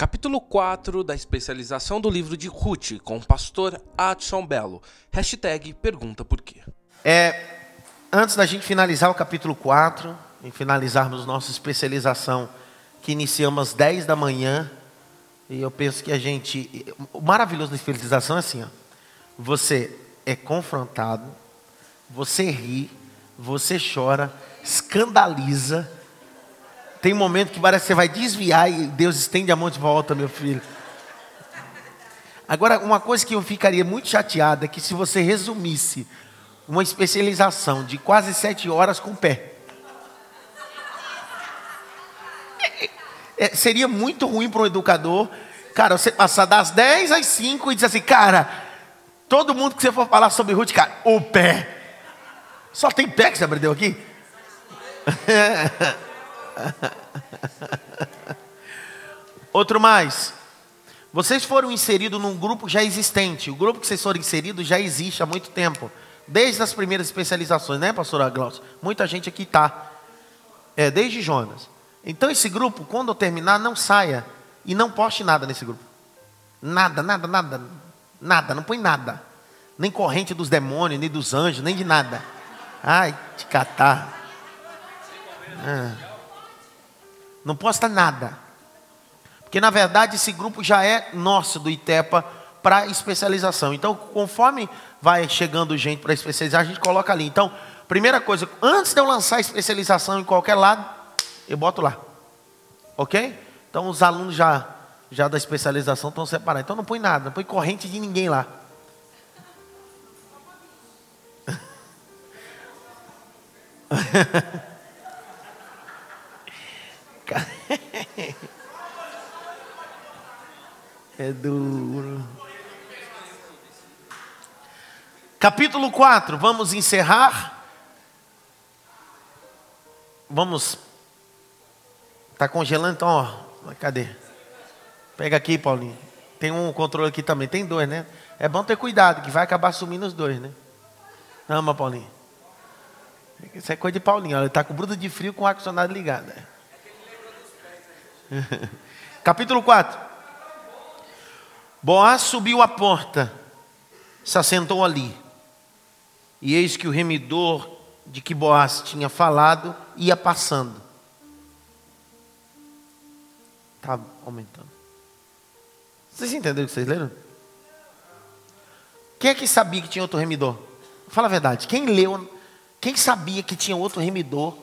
Capítulo 4 da especialização do livro de Ruth com o pastor Adson Belo. Hashtag pergunta por quê. É, antes da gente finalizar o capítulo 4 e finalizarmos nossa especialização que iniciamos às 10 da manhã, e eu penso que a gente. O maravilhoso da especialização é assim: ó, você é confrontado, você ri, você chora, escandaliza tem um momento que parece que você vai desviar e Deus estende a mão de volta, meu filho. Agora, uma coisa que eu ficaria muito chateado é que se você resumisse uma especialização de quase sete horas com o pé. É, seria muito ruim para um educador, cara, você passar das 10 às 5 e dizer assim, cara, todo mundo que você for falar sobre Ruth, cara, o pé. Só tem pé que você aprendeu aqui? Outro mais. Vocês foram inseridos num grupo já existente. O grupo que vocês foram inseridos já existe há muito tempo. Desde as primeiras especializações, né, pastora Glaucia? Muita gente aqui está. É, desde Jonas. Então, esse grupo, quando eu terminar, não saia. E não poste nada nesse grupo. Nada, nada, nada. Nada, não põe nada. Nem corrente dos demônios, nem dos anjos, nem de nada. Ai, te catar. Ah. Não posta nada. Porque na verdade esse grupo já é nosso do ITEPA para especialização. Então, conforme vai chegando gente para especializar, a gente coloca ali. Então, primeira coisa, antes de eu lançar a especialização em qualquer lado, eu boto lá. Ok? Então os alunos já, já da especialização estão separados. Então não põe nada, não põe corrente de ninguém lá. É duro. Capítulo 4, vamos encerrar. Vamos. Está congelando, então, ó. Cadê? Pega aqui, Paulinho. Tem um controle aqui também. Tem dois, né? É bom ter cuidado, que vai acabar sumindo os dois, né? Ama, Paulinho. Isso é coisa de Paulinho. Ele está com bruto de frio com o ar-condicionado ligado. Né? Capítulo 4. Boaz subiu a porta, se assentou ali. E eis que o remidor de que Boaz tinha falado ia passando. Está aumentando. Vocês entenderam o que vocês leram? Quem é que sabia que tinha outro remidor? Fala a verdade. Quem leu, quem sabia que tinha outro remidor?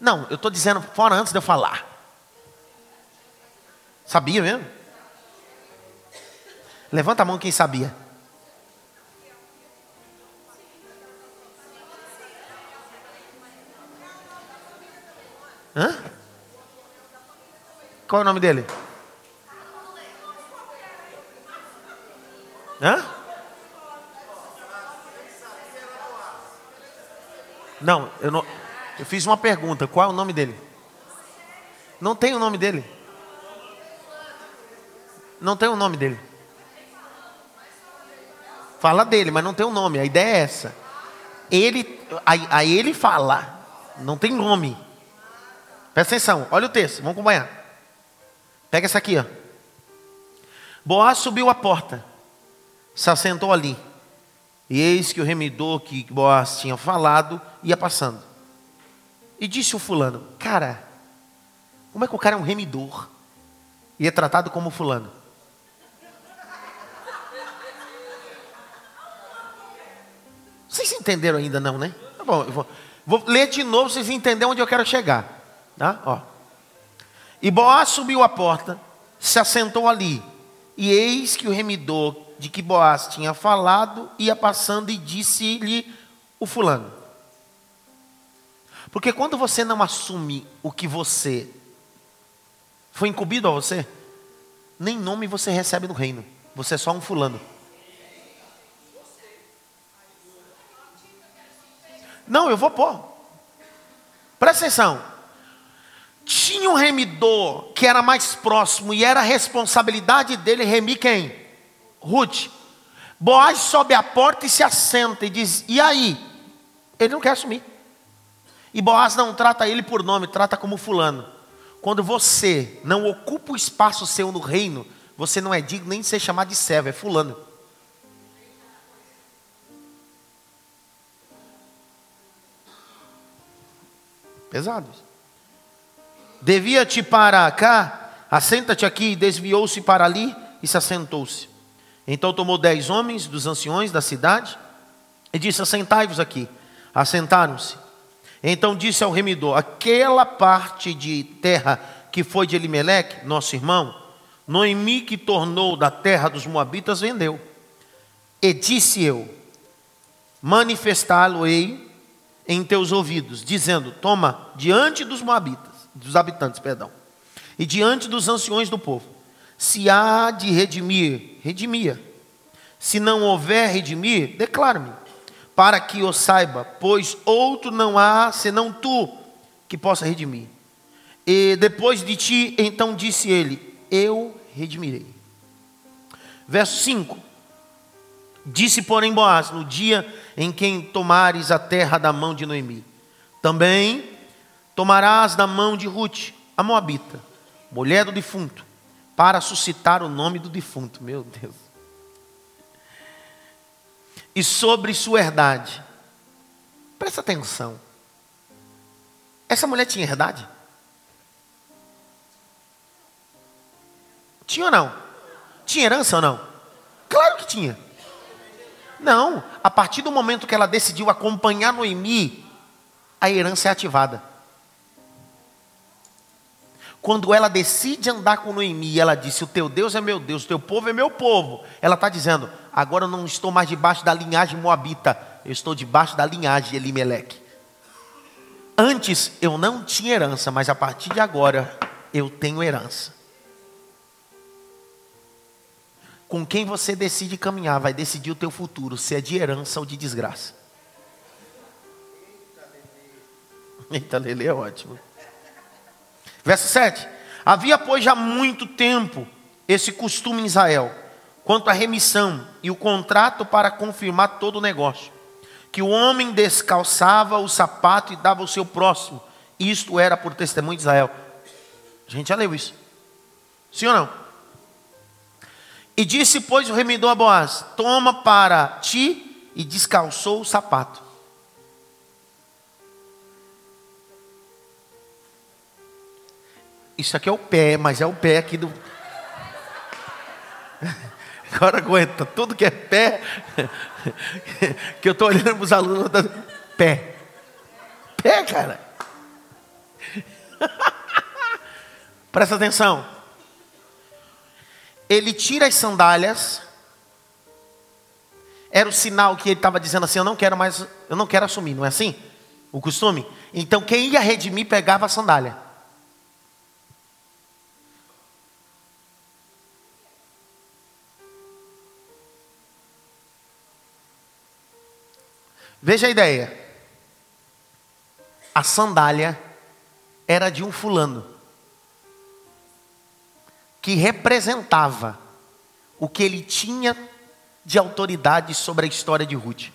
Não, eu estou dizendo fora antes de eu falar. Sabia mesmo? Levanta a mão quem sabia. Hã? Qual é o nome dele? Hã? Não, eu não. Eu fiz uma pergunta. Qual é o nome dele? Não tem o nome dele. Não tem o nome dele. Fala dele, mas não tem o um nome. A ideia é essa. Ele, a, a ele fala, não tem nome. Presta atenção, olha o texto, vamos acompanhar. Pega essa aqui, ó. Boaz subiu a porta, se assentou ali. E eis que o remidor que Boaz tinha falado ia passando. E disse o fulano: Cara, como é que o cara é um remidor? E é tratado como fulano? Vocês entenderam ainda não, né? Tá bom, vou, vou, ler de novo, vocês entenderem onde eu quero chegar. Tá? Ó. E Boaz subiu a porta, se assentou ali. E eis que o remidor de que Boaz tinha falado ia passando e disse-lhe o fulano. Porque quando você não assume o que você foi incumbido a você, nem nome você recebe no reino. Você é só um fulano. Não, eu vou pôr. Presta atenção. Tinha um remidor que era mais próximo e era responsabilidade dele remir quem? Ruth. Boaz sobe a porta e se assenta e diz: E aí? Ele não quer assumir. E Boaz não trata ele por nome, trata como fulano. Quando você não ocupa o espaço seu no reino, você não é digno nem de ser chamado de servo, é fulano. Pesados. Devia-te para cá, assenta-te aqui, desviou-se para ali e se assentou-se. Então tomou dez homens dos anciões da cidade e disse: Assentai-vos aqui. Assentaram-se. Então disse ao remidor: Aquela parte de terra que foi de Elimeleque, nosso irmão, Noemi que tornou da terra dos Moabitas, vendeu. E disse eu: Manifestá-lo-ei em teus ouvidos, dizendo: Toma diante dos Moabitas, dos habitantes, perdão, e diante dos anciões do povo, se há de redimir, redimia. Se não houver redimir, declare-me, para que eu saiba, pois outro não há senão tu que possa redimir. E depois de ti, então disse ele: Eu redimirei. Verso 5: Disse, porém, Boaz: No dia em que tomares a terra da mão de Noemi, também tomarás da mão de Ruth, a Moabita, mulher do defunto, para suscitar o nome do defunto. Meu Deus. E sobre sua herdade. Presta atenção. Essa mulher tinha herdade? Tinha ou não? Tinha herança ou não? Claro que tinha. Não, a partir do momento que ela decidiu acompanhar Noemi, a herança é ativada. Quando ela decide andar com Noemi, ela disse: O teu Deus é meu Deus, o teu povo é meu povo. Ela está dizendo: Agora eu não estou mais debaixo da linhagem moabita, eu estou debaixo da linhagem Elimeleque. Antes eu não tinha herança, mas a partir de agora eu tenho herança. Com quem você decide caminhar vai decidir o teu futuro, se é de herança ou de desgraça. Eita, Lele é ótimo. Verso 7. Havia, pois, já muito tempo esse costume em Israel, quanto à remissão e o contrato para confirmar todo o negócio, que o homem descalçava o sapato e dava ao seu próximo. Isto era por testemunho de Israel. A gente já leu isso. Sim ou não? E disse, pois, o remidor a Boaz: Toma para ti, e descalçou o sapato. Isso aqui é o pé, mas é o pé aqui do. Agora aguenta, tudo que é pé, que eu estou olhando para os alunos, pé. Pé, cara. Presta atenção ele tira as sandálias. Era o sinal que ele estava dizendo assim: Eu não quero mais, eu não quero assumir, não é assim? O costume? Então quem ia redimir pegava a sandália. Veja a ideia. A sandália era de um fulano que representava o que ele tinha de autoridade sobre a história de Ruth.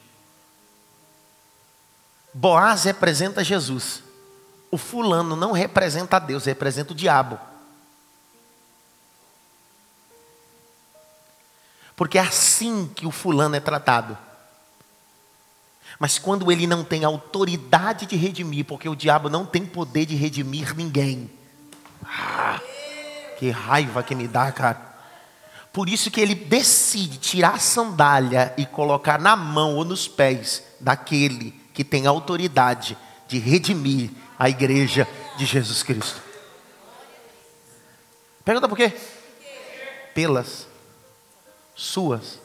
Boaz representa Jesus. O fulano não representa Deus, representa o diabo. Porque é assim que o fulano é tratado. Mas quando ele não tem autoridade de redimir, porque o diabo não tem poder de redimir ninguém. Ah, que raiva que me dá, cara. Por isso que ele decide tirar a sandália e colocar na mão ou nos pés daquele que tem autoridade de redimir a igreja de Jesus Cristo. Pergunta por quê? Pelas suas.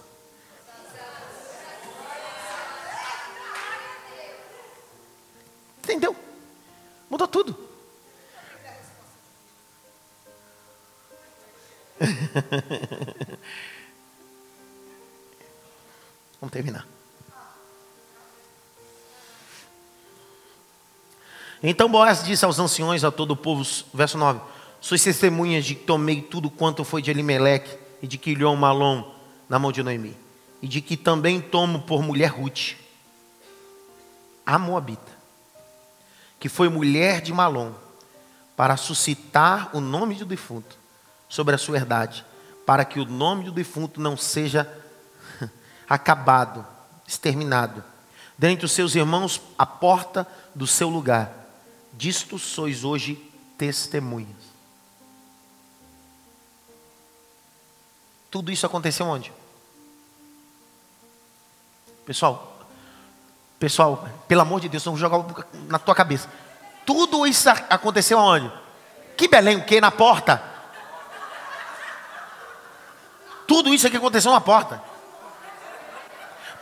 Entendeu? Mudou tudo. Vamos terminar. Então Boaz disse aos anciões, a todo o povo, verso 9: Sois testemunhas de que tomei tudo quanto foi de Elimeleque e de que Ilhom Malom na mão de Noemi, e de que também tomo por mulher Ruth, a Moabita, que foi mulher de Malom, para suscitar o nome do defunto sobre a sua herdade, para que o nome do defunto não seja acabado, exterminado. Dentre os seus irmãos, a porta do seu lugar. Disto sois hoje testemunhas. Tudo isso aconteceu onde? Pessoal, pessoal, pelo amor de Deus, não vou jogar na tua cabeça. Tudo isso aconteceu aonde? Que Belém, o que? Na porta. Tudo isso aqui aconteceu na porta.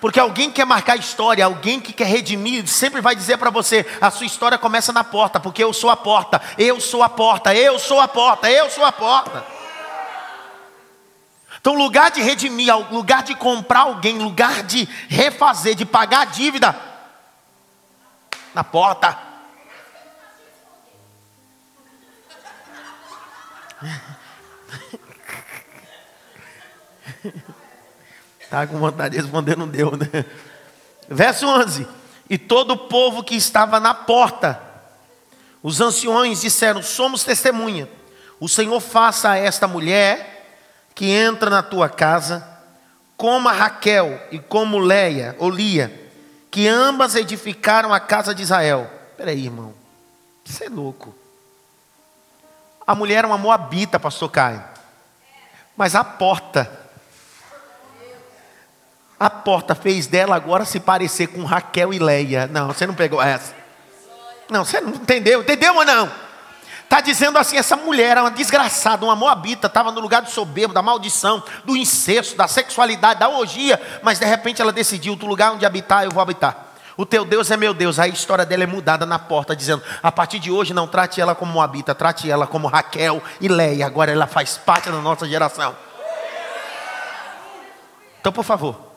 Porque alguém quer marcar história, alguém que quer redimir, sempre vai dizer para você: a sua história começa na porta, porque eu sou a porta, eu sou a porta, eu sou a porta, eu sou a porta. Então, lugar de redimir, lugar de comprar alguém, lugar de refazer, de pagar a dívida, na porta. Está com vontade de responder, não deu, né? Verso 11: E todo o povo que estava na porta, os anciões disseram: Somos testemunha. O Senhor faça a esta mulher que entra na tua casa, como a Raquel e como Leia, ou Lia, que ambas edificaram a casa de Israel. Espera aí, irmão. Você é louco. A mulher era uma moabita, pastor Caio. Mas a porta a porta fez dela agora se parecer com Raquel e Leia. Não, você não pegou essa. Não, você não entendeu. Entendeu ou não? Está dizendo assim: essa mulher era uma desgraçada, uma moabita, estava no lugar do soberbo, da maldição, do incesto, da sexualidade, da orgia, mas de repente ela decidiu: o lugar onde habitar, eu vou habitar. O teu Deus é meu Deus. Aí a história dela é mudada na porta, dizendo: a partir de hoje não trate ela como Moabita, trate ela como Raquel e Leia. Agora ela faz parte da nossa geração. Então, por favor,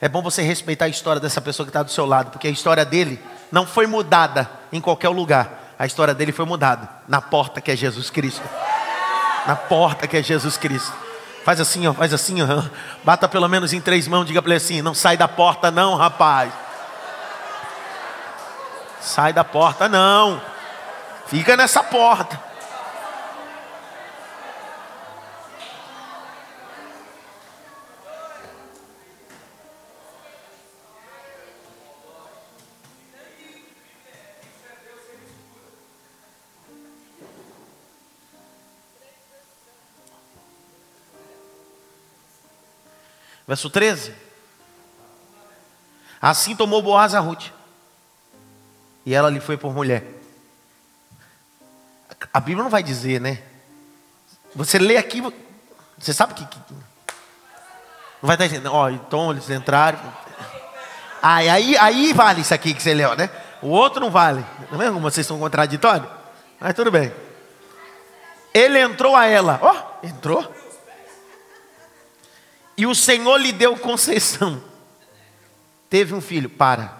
é bom você respeitar a história dessa pessoa que está do seu lado, porque a história dele não foi mudada em qualquer lugar. A história dele foi mudada na porta que é Jesus Cristo. Na porta que é Jesus Cristo. Faz assim, ó, faz assim, ó. Bata pelo menos em três mãos, diga para ele assim: não sai da porta, não, rapaz. Sai da porta, não. Fica nessa porta. Verso 13. Assim tomou Boaz a Ruth. E ela lhe foi por mulher. A Bíblia não vai dizer, né? Você lê aqui, você sabe que. que não vai estar dizendo, ó, então eles entraram. Aí, aí, aí vale isso aqui que você leu, né? O outro não vale. Não é como vocês são contraditórios? Mas tudo bem. Ele entrou a ela. Ó, oh, entrou. E o Senhor lhe deu concessão. Teve um filho. Para.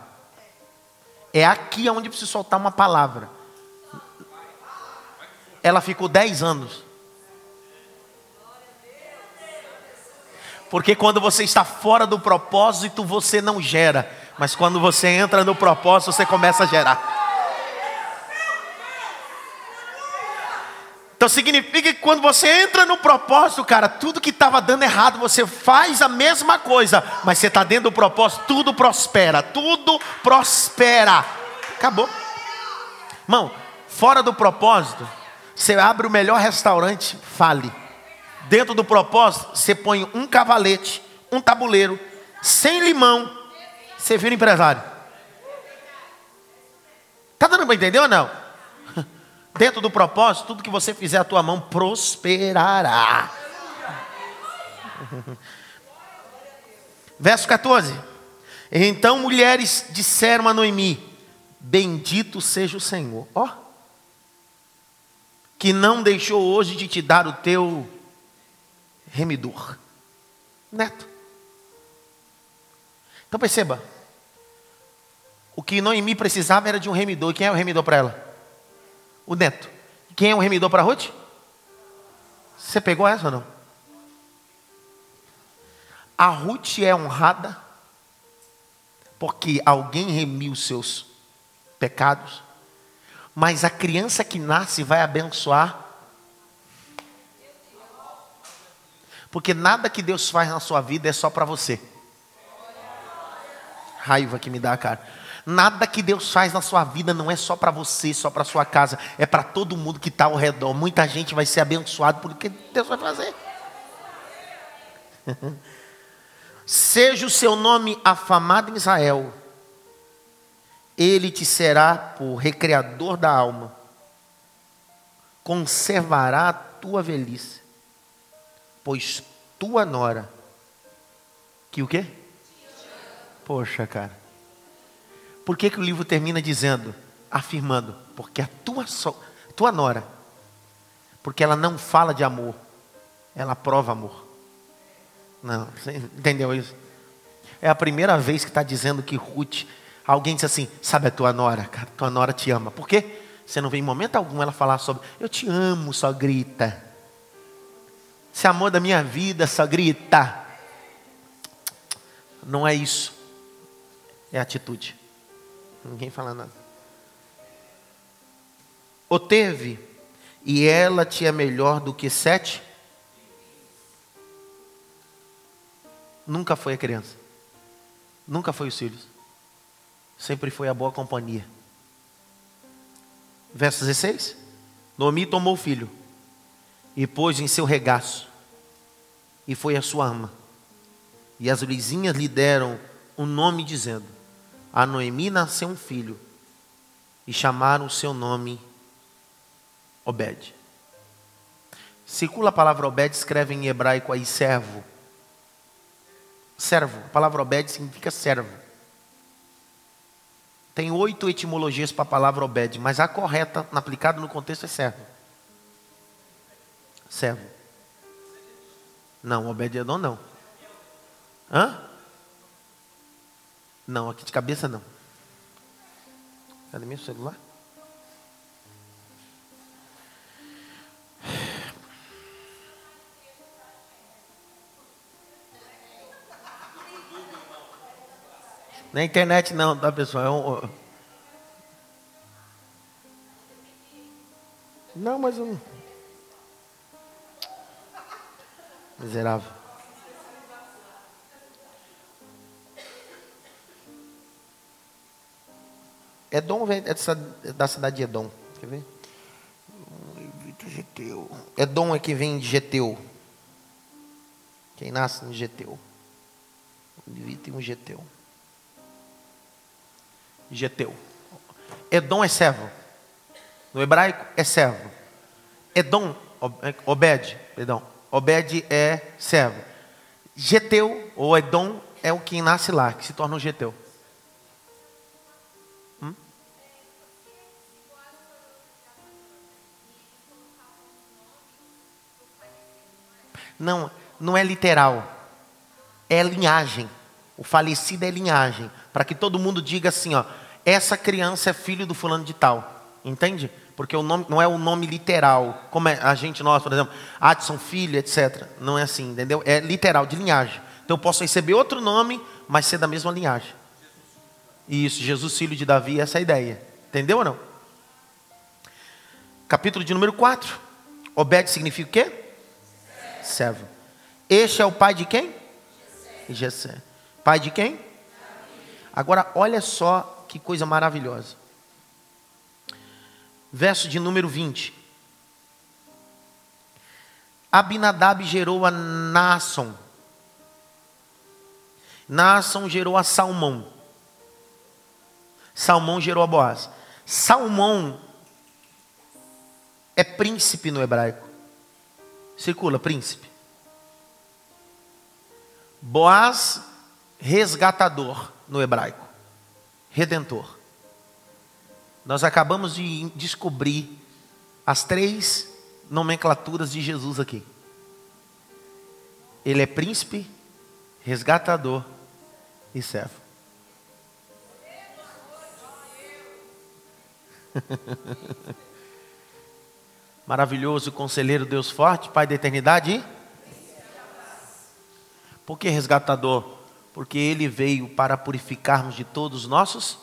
É aqui onde precisa soltar uma palavra. Ela ficou dez anos. Porque quando você está fora do propósito, você não gera. Mas quando você entra no propósito, você começa a gerar. Então significa que quando você entra no propósito, cara, tudo que estava dando errado, você faz a mesma coisa, mas você está dentro do propósito, tudo prospera, tudo prospera. Acabou. Irmão, fora do propósito, você abre o melhor restaurante, fale. Dentro do propósito, você põe um cavalete, um tabuleiro, sem limão, você vira empresário. Tá dando para entender ou não? Dentro do propósito, tudo que você fizer a tua mão prosperará. Verso 14. Então mulheres disseram a Noemi: Bendito seja o Senhor. Ó. Oh, que não deixou hoje de te dar o teu remidor. Neto. Então perceba. O que Noemi precisava era de um remidor. Quem é o remidor para ela? O neto. Quem é o remidor para Ruth? Você pegou essa ou não? A Ruth é honrada porque alguém remiu seus pecados, Mas a criança que nasce vai abençoar. Porque nada que Deus faz na sua vida é só para você. Raiva que me dá, cara. Nada que Deus faz na sua vida não é só para você, só para sua casa, é para todo mundo que está ao redor. Muita gente vai ser abençoado por que Deus vai fazer. Seja o seu nome afamado em Israel, ele te será por recreador da alma, conservará a tua velhice, pois tua nora, que o quê? Poxa, cara. Por que, que o livro termina dizendo, afirmando, porque a tua, so, tua nora, porque ela não fala de amor, ela prova amor. Não, você entendeu isso? É a primeira vez que está dizendo que Ruth, alguém diz assim, sabe a tua nora, cara, tua nora te ama. Por quê? Você não vê em momento algum ela falar sobre, eu te amo, só grita. Esse amor da minha vida só grita. Não é isso. É atitude. Ninguém fala nada. O teve, e ela te é melhor do que sete nunca foi a criança, nunca foi os filhos, sempre foi a boa companhia. Verso 16: Noemi tomou o filho e pôs em seu regaço, e foi a sua ama. E as vizinhas lhe deram um nome, dizendo: A Noemi nasceu um filho, e chamaram o seu nome Obed. Circula a palavra Obed, escreve em hebraico aí servo Servo. A palavra obed significa servo. Tem oito etimologias para a palavra obed, mas a correta, aplicada no contexto, é servo. Servo. Não, Obed-Edom não. Hã? Não, aqui de cabeça não. Cadê meu celular? Na internet não, tá pessoal? É um... Não, mas um. Miserável. Edom vem é da cidade de Edom. Quer ver? Geteu. Edom é que vem de Geteu. Quem nasce no Geteu. Levita e um Geteu. Geteu. Edom é servo. No hebraico é servo. Edom, é, Obed, perdão. Obed é servo. Geteu ou Edom é o que nasce lá, que se torna um Geteu. Não, não é literal. É linhagem. O falecido é linhagem. Para que todo mundo diga assim, ó, essa criança é filho do fulano de tal. Entende? Porque o nome não é o nome literal, como é a gente nós, por exemplo, Adson filho, etc. Não é assim, entendeu? É literal, de linhagem. Então eu posso receber outro nome, mas ser da mesma linhagem. Isso, Jesus filho de Davi, essa é a ideia. Entendeu ou não? Capítulo de número 4. Obed significa o quê? Servo. Este é o pai de quem? Gessé. Pai de quem? Agora, olha só que coisa maravilhosa. Verso de número 20. Abinadab gerou a Naasson. Naasson gerou a Salmão. Salmão gerou a Boaz. Salmão é príncipe no hebraico. Circula, príncipe. Boaz resgatador no hebraico, redentor. Nós acabamos de descobrir as três nomenclaturas de Jesus aqui. Ele é príncipe, resgatador e servo. Maravilhoso conselheiro Deus forte, Pai da eternidade. Por que resgatador? porque ele veio para purificarmos de todos os nossos.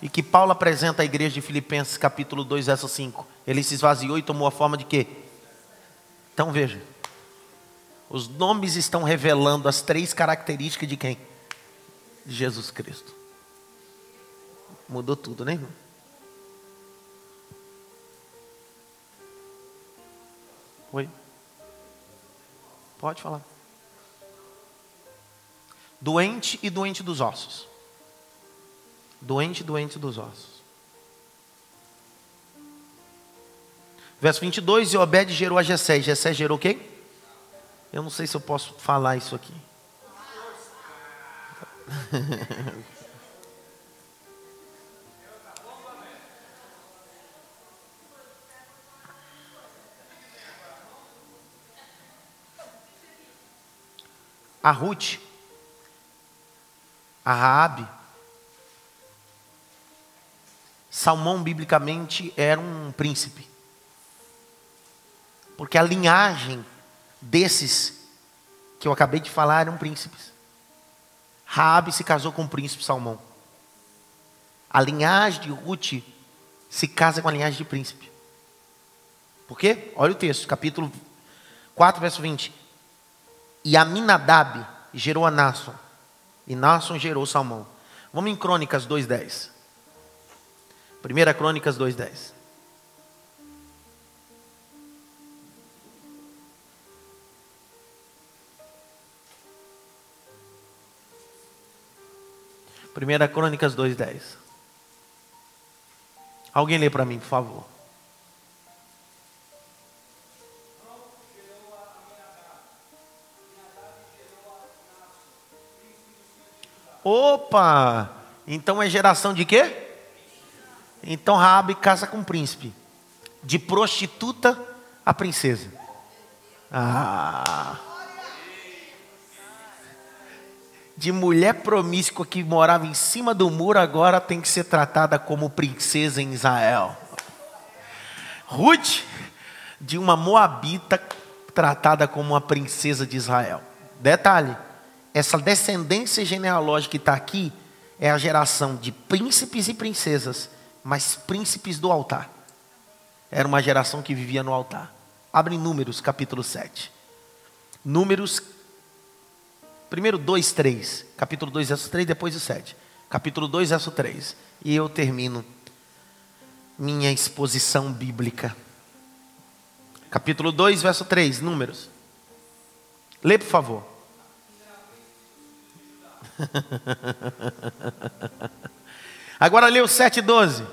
e que Paulo apresenta à igreja de Filipenses, capítulo 2, verso 5. Ele se esvaziou e tomou a forma de quê? Então veja. Os nomes estão revelando as três características de quem? De Jesus Cristo. Mudou tudo, né, irmão? Oi? Pode falar. Doente e doente dos ossos. Doente, doente dos ossos. Verso 22, e Obed gerou a Jessé. Jessé gerou quem? Eu não sei se eu posso falar isso aqui. a Ruth, a Raabe, Salmão biblicamente era um príncipe. Porque a linhagem desses que eu acabei de falar eram príncipes. Raabe se casou com o príncipe Salmão. A linhagem de Ruth se casa com a linhagem de príncipe. Por quê? Olha o texto, capítulo 4, verso 20. E Aminadab gerou a Nasson. E Nasson gerou Salmão. Vamos em Crônicas 2,10. Primeira Crônicas 2,10. Primeira Crônicas 2,10. Alguém lê para mim, por favor. Opa! Então é geração de quê? Então Raabe casa com um príncipe. De prostituta a princesa. Ah. De mulher promíscua que morava em cima do muro, agora tem que ser tratada como princesa em Israel. Ruth, de uma moabita, tratada como uma princesa de Israel. Detalhe essa descendência genealógica que está aqui é a geração de príncipes e princesas, mas príncipes do altar. Era uma geração que vivia no altar. Abre Números, capítulo 7. Números, primeiro 2, 3. Capítulo 2, verso 3, depois o 7. Capítulo 2, verso 3. E eu termino minha exposição bíblica. Capítulo 2, verso 3, Números. Lê, por favor. Agora lê o 7,12.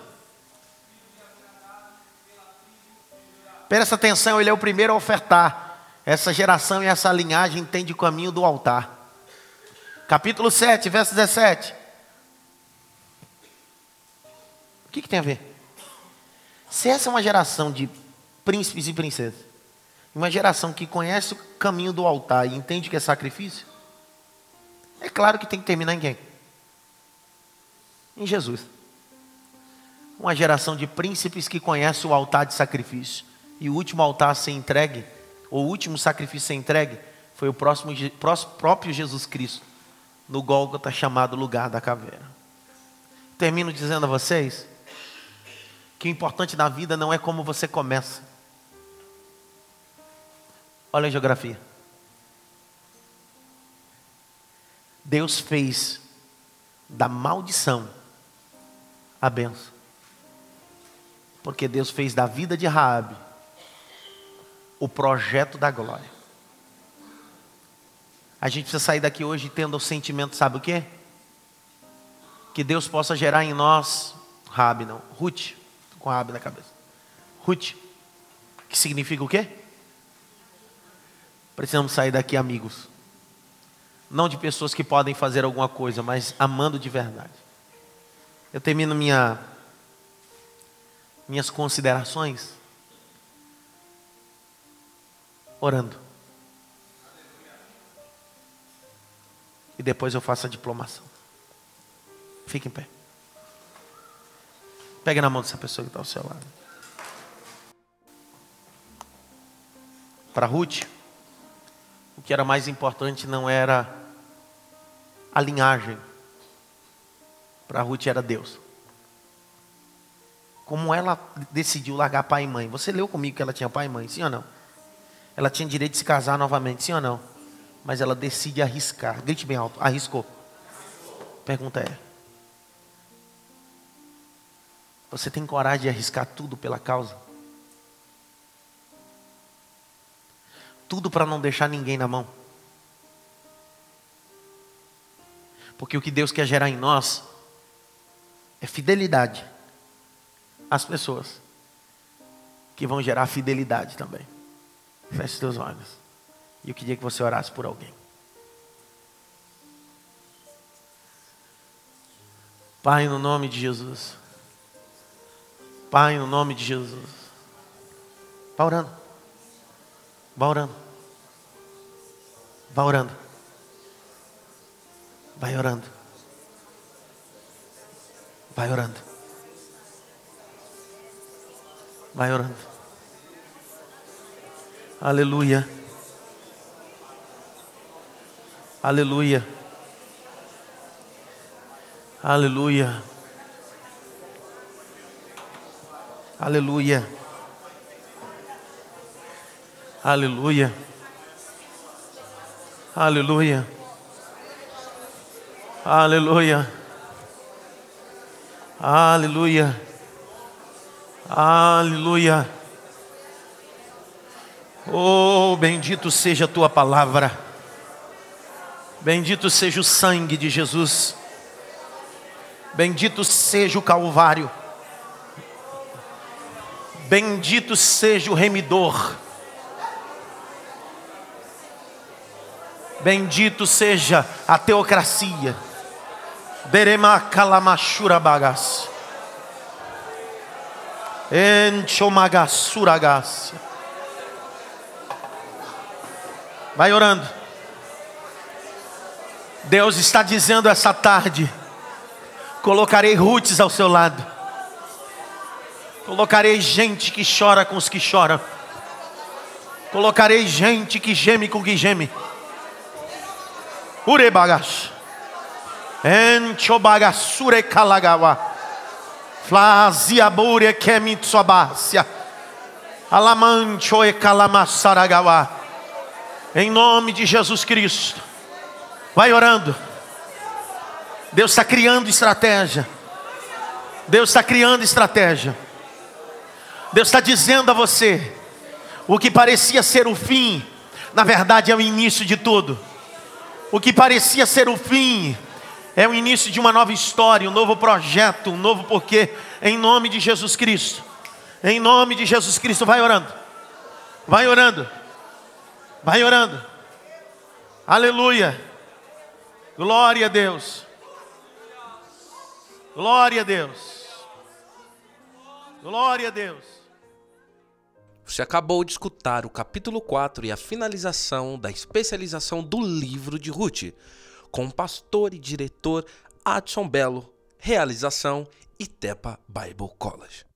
Presta atenção, ele é o primeiro a ofertar. Essa geração e essa linhagem entende o caminho do altar. Capítulo 7, verso 17. O que, que tem a ver? Se essa é uma geração de príncipes e princesas, uma geração que conhece o caminho do altar e entende que é sacrifício, é claro que tem que terminar em quem? Em Jesus. Uma geração de príncipes que conhece o altar de sacrifício. E o último altar a ser entregue, ou o último sacrifício a ser entregue, foi o próximo, próprio Jesus Cristo, no Gólgota chamado lugar da caveira. Termino dizendo a vocês que o importante na vida não é como você começa. Olha a geografia. Deus fez da maldição a benção. Porque Deus fez da vida de Raabe o projeto da glória. A gente precisa sair daqui hoje tendo o sentimento, sabe o quê? Que Deus possa gerar em nós, Raabe não, Ruth, com Raabe na cabeça. Ruth, que significa o quê? Precisamos sair daqui amigos não de pessoas que podem fazer alguma coisa, mas amando de verdade. Eu termino minha, minhas considerações orando. E depois eu faço a diplomação. Fique em pé. Pegue na mão dessa pessoa que está ao seu lado. Para Ruth, o que era mais importante não era a linhagem. Para Ruth era Deus. como ela decidiu largar pai e mãe. Você leu comigo que ela tinha pai e mãe, sim ou não? Ela tinha direito de se casar novamente, sim ou não? Mas ela decide arriscar. Grite bem alto, arriscou. Pergunta é: Você tem coragem de arriscar tudo pela causa? Tudo para não deixar ninguém na mão. Porque o que Deus quer gerar em nós é fidelidade às pessoas que vão gerar fidelidade também. Feche seus olhos. E eu queria que você orasse por alguém. Pai, no nome de Jesus. Pai, no nome de Jesus. Vá orando. Vá orando. Vá orando. Vai orando. Vai orando. Vai orando. Aleluia. Aleluia. Aleluia. Aleluia. Aleluia. Aleluia. Aleluia. Aleluia. Aleluia. Oh, bendito seja a tua palavra. Bendito seja o sangue de Jesus. Bendito seja o Calvário. Bendito seja o remidor. Bendito seja a teocracia. Berema kalamashura bagas. Enchomagasuragácia. Vai orando. Deus está dizendo essa tarde: colocarei roots ao seu lado, colocarei gente que chora com os que choram, colocarei gente que geme com que geme. Urebagash. Enchobagasure kalagawa. Flazia bure kemitsobácia. Alamancho e calamassaragawa. Em nome de Jesus Cristo. Vai orando. Deus está criando estratégia. Deus está criando estratégia. Deus está dizendo a você: o que parecia ser o fim, na verdade é o início de tudo. O que parecia ser o fim, é o início de uma nova história, um novo projeto, um novo porquê, em nome de Jesus Cristo. Em nome de Jesus Cristo, vai orando. Vai orando. Vai orando. Aleluia. Glória a Deus. Glória a Deus. Glória a Deus. Você acabou de escutar o capítulo 4 e a finalização da especialização do livro de Ruth, com pastor e diretor Adson Belo, realização Itepa Bible College.